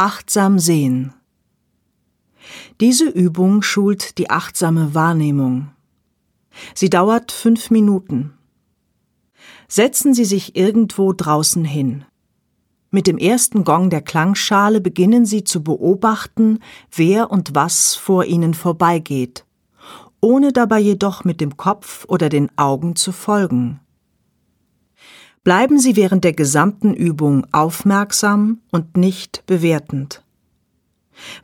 Achtsam sehen. Diese Übung schult die achtsame Wahrnehmung. Sie dauert fünf Minuten. Setzen Sie sich irgendwo draußen hin. Mit dem ersten Gong der Klangschale beginnen Sie zu beobachten, wer und was vor Ihnen vorbeigeht, ohne dabei jedoch mit dem Kopf oder den Augen zu folgen. Bleiben Sie während der gesamten Übung aufmerksam und nicht bewertend.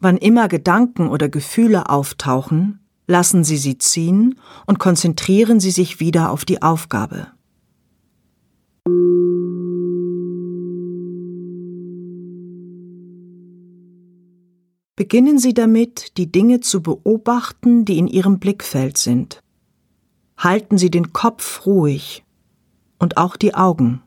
Wann immer Gedanken oder Gefühle auftauchen, lassen Sie sie ziehen und konzentrieren Sie sich wieder auf die Aufgabe. Beginnen Sie damit, die Dinge zu beobachten, die in Ihrem Blickfeld sind. Halten Sie den Kopf ruhig und auch die Augen.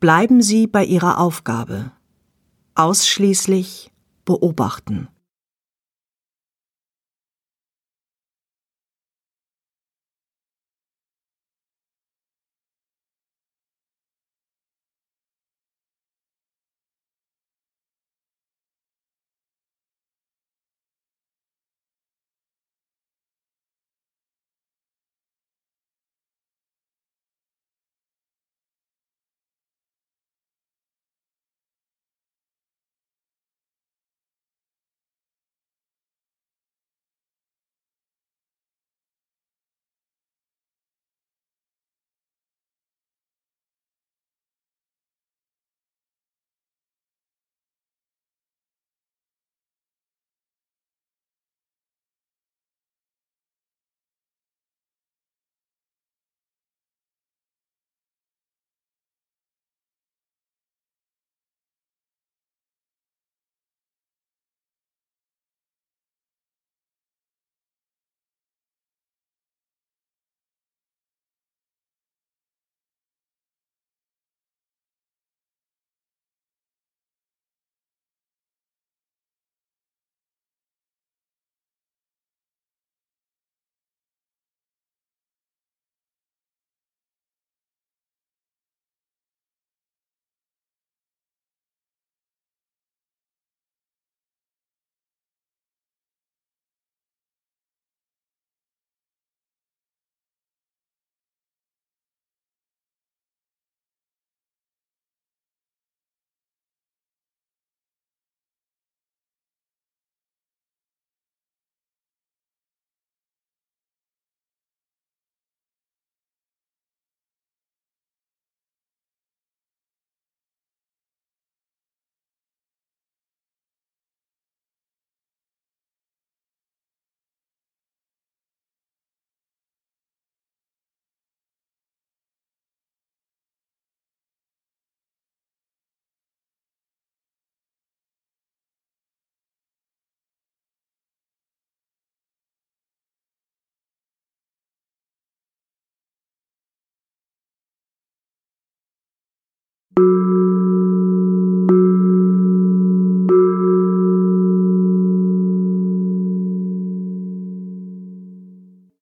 Bleiben Sie bei Ihrer Aufgabe. Ausschließlich beobachten.